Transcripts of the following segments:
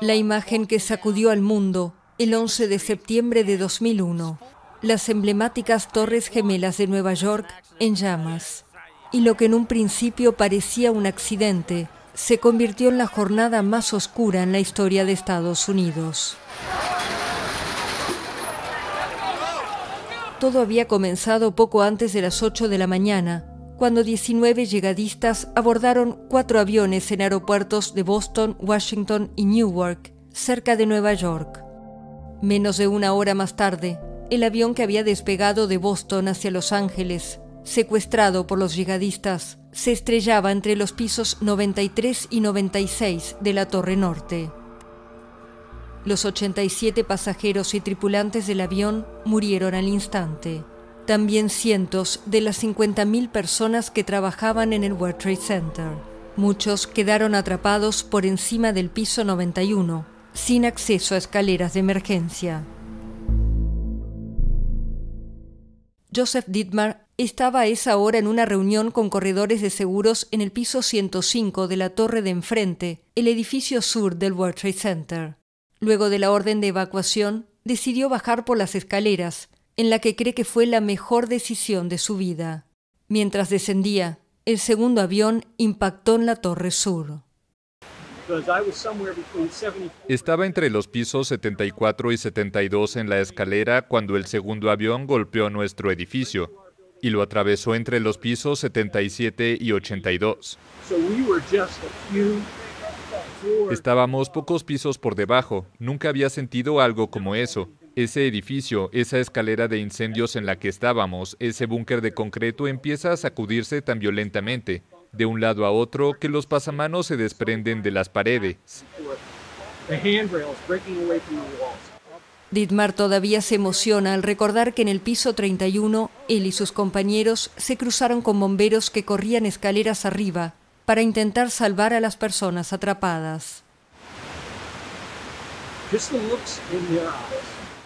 La imagen que sacudió al mundo el 11 de septiembre de 2001, las emblemáticas Torres Gemelas de Nueva York en llamas. Y lo que en un principio parecía un accidente, se convirtió en la jornada más oscura en la historia de Estados Unidos. Todo había comenzado poco antes de las 8 de la mañana, cuando 19 llegadistas abordaron cuatro aviones en aeropuertos de Boston, Washington y Newark, cerca de Nueva York. Menos de una hora más tarde, el avión que había despegado de Boston hacia Los Ángeles, secuestrado por los yihadistas, se estrellaba entre los pisos 93 y 96 de la Torre Norte. Los 87 pasajeros y tripulantes del avión murieron al instante. También cientos de las 50.000 personas que trabajaban en el World Trade Center. Muchos quedaron atrapados por encima del piso 91, sin acceso a escaleras de emergencia. Joseph Dietmar estaba a esa hora en una reunión con corredores de seguros en el piso 105 de la torre de enfrente, el edificio sur del World Trade Center. Luego de la orden de evacuación, decidió bajar por las escaleras, en la que cree que fue la mejor decisión de su vida. Mientras descendía, el segundo avión impactó en la torre sur. Estaba entre los pisos 74 y 72 en la escalera cuando el segundo avión golpeó nuestro edificio y lo atravesó entre los pisos 77 y 82. Estábamos pocos pisos por debajo, nunca había sentido algo como eso. Ese edificio, esa escalera de incendios en la que estábamos, ese búnker de concreto empieza a sacudirse tan violentamente, de un lado a otro, que los pasamanos se desprenden de las paredes. Dietmar todavía se emociona al recordar que en el piso 31 él y sus compañeros se cruzaron con bomberos que corrían escaleras arriba para intentar salvar a las personas atrapadas.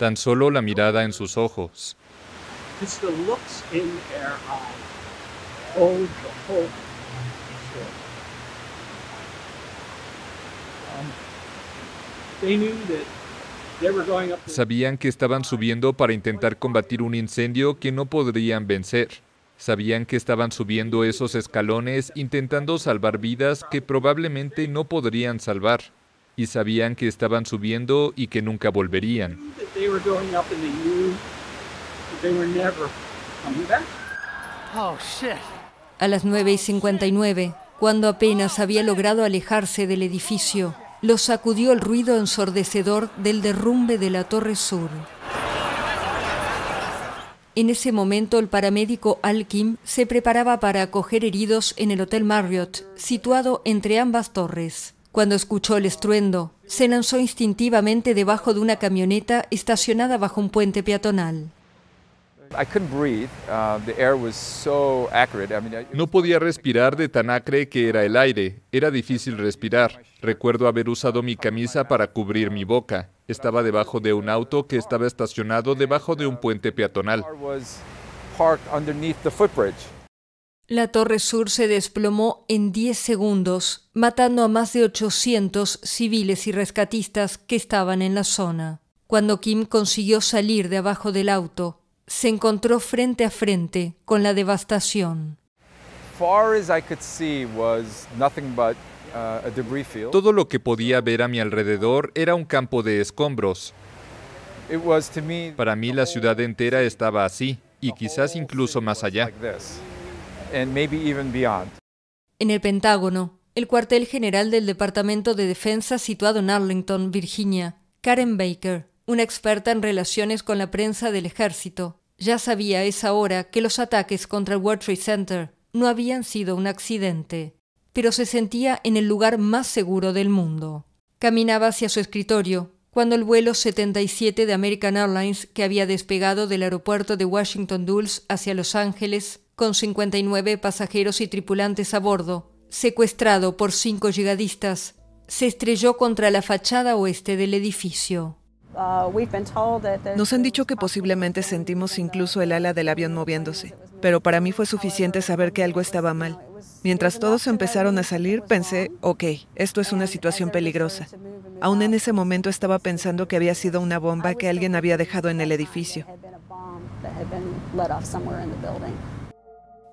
Tan solo la mirada en sus ojos. Sabían que estaban subiendo para intentar combatir un incendio que no podrían vencer. Sabían que estaban subiendo esos escalones intentando salvar vidas que probablemente no podrían salvar. Y sabían que estaban subiendo y que nunca volverían. A las 9 y 59, cuando apenas había logrado alejarse del edificio, lo sacudió el ruido ensordecedor del derrumbe de la Torre Sur. En ese momento el paramédico Al Kim se preparaba para acoger heridos en el Hotel Marriott, situado entre ambas torres. Cuando escuchó el estruendo, se lanzó instintivamente debajo de una camioneta estacionada bajo un puente peatonal. No podía respirar de tan acre que era el aire. Era difícil respirar. Recuerdo haber usado mi camisa para cubrir mi boca. Estaba debajo de un auto que estaba estacionado debajo de un puente peatonal. La Torre Sur se desplomó en 10 segundos, matando a más de 800 civiles y rescatistas que estaban en la zona. Cuando Kim consiguió salir de abajo del auto, se encontró frente a frente con la devastación. Todo lo que podía ver a mi alrededor era un campo de escombros. Para mí la ciudad entera estaba así, y quizás incluso más allá. En el Pentágono, el cuartel general del Departamento de Defensa situado en Arlington, Virginia, Karen Baker, una experta en relaciones con la prensa del ejército, ya sabía a esa hora que los ataques contra el World Trade Center no habían sido un accidente, pero se sentía en el lugar más seguro del mundo. Caminaba hacia su escritorio cuando el vuelo 77 de American Airlines, que había despegado del aeropuerto de Washington Dulles hacia Los Ángeles, con 59 pasajeros y tripulantes a bordo, secuestrado por cinco yihadistas, se estrelló contra la fachada oeste del edificio. Uh, Nos han dicho que posiblemente sentimos incluso el ala del avión moviéndose, pero para mí fue suficiente saber que algo estaba mal. Mientras todos empezaron a salir, pensé, ok, esto es una situación peligrosa. Aún en ese momento estaba pensando que había sido una bomba que alguien había dejado en el edificio.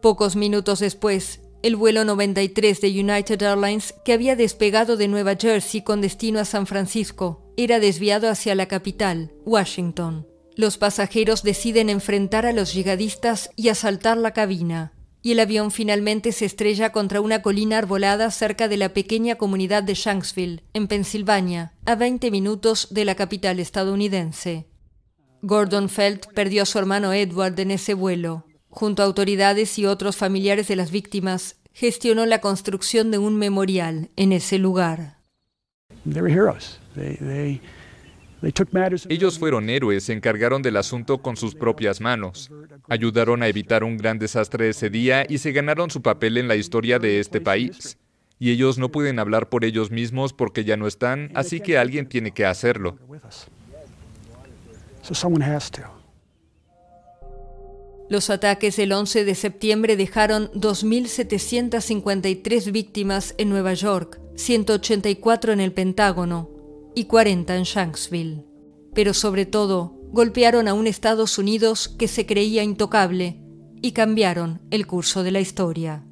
Pocos minutos después, el vuelo 93 de United Airlines, que había despegado de Nueva Jersey con destino a San Francisco, era desviado hacia la capital, Washington. Los pasajeros deciden enfrentar a los yihadistas y asaltar la cabina, y el avión finalmente se estrella contra una colina arbolada cerca de la pequeña comunidad de Shanksville, en Pensilvania, a 20 minutos de la capital estadounidense. Gordon Felt perdió a su hermano Edward en ese vuelo. Junto a autoridades y otros familiares de las víctimas, gestionó la construcción de un memorial en ese lugar. Ellos fueron héroes, se encargaron del asunto con sus propias manos, ayudaron a evitar un gran desastre ese día y se ganaron su papel en la historia de este país. Y ellos no pueden hablar por ellos mismos porque ya no están, así que alguien tiene que hacerlo. Los ataques del 11 de septiembre dejaron 2.753 víctimas en Nueva York, 184 en el Pentágono y 40 en Shanksville. Pero sobre todo, golpearon a un Estados Unidos que se creía intocable y cambiaron el curso de la historia.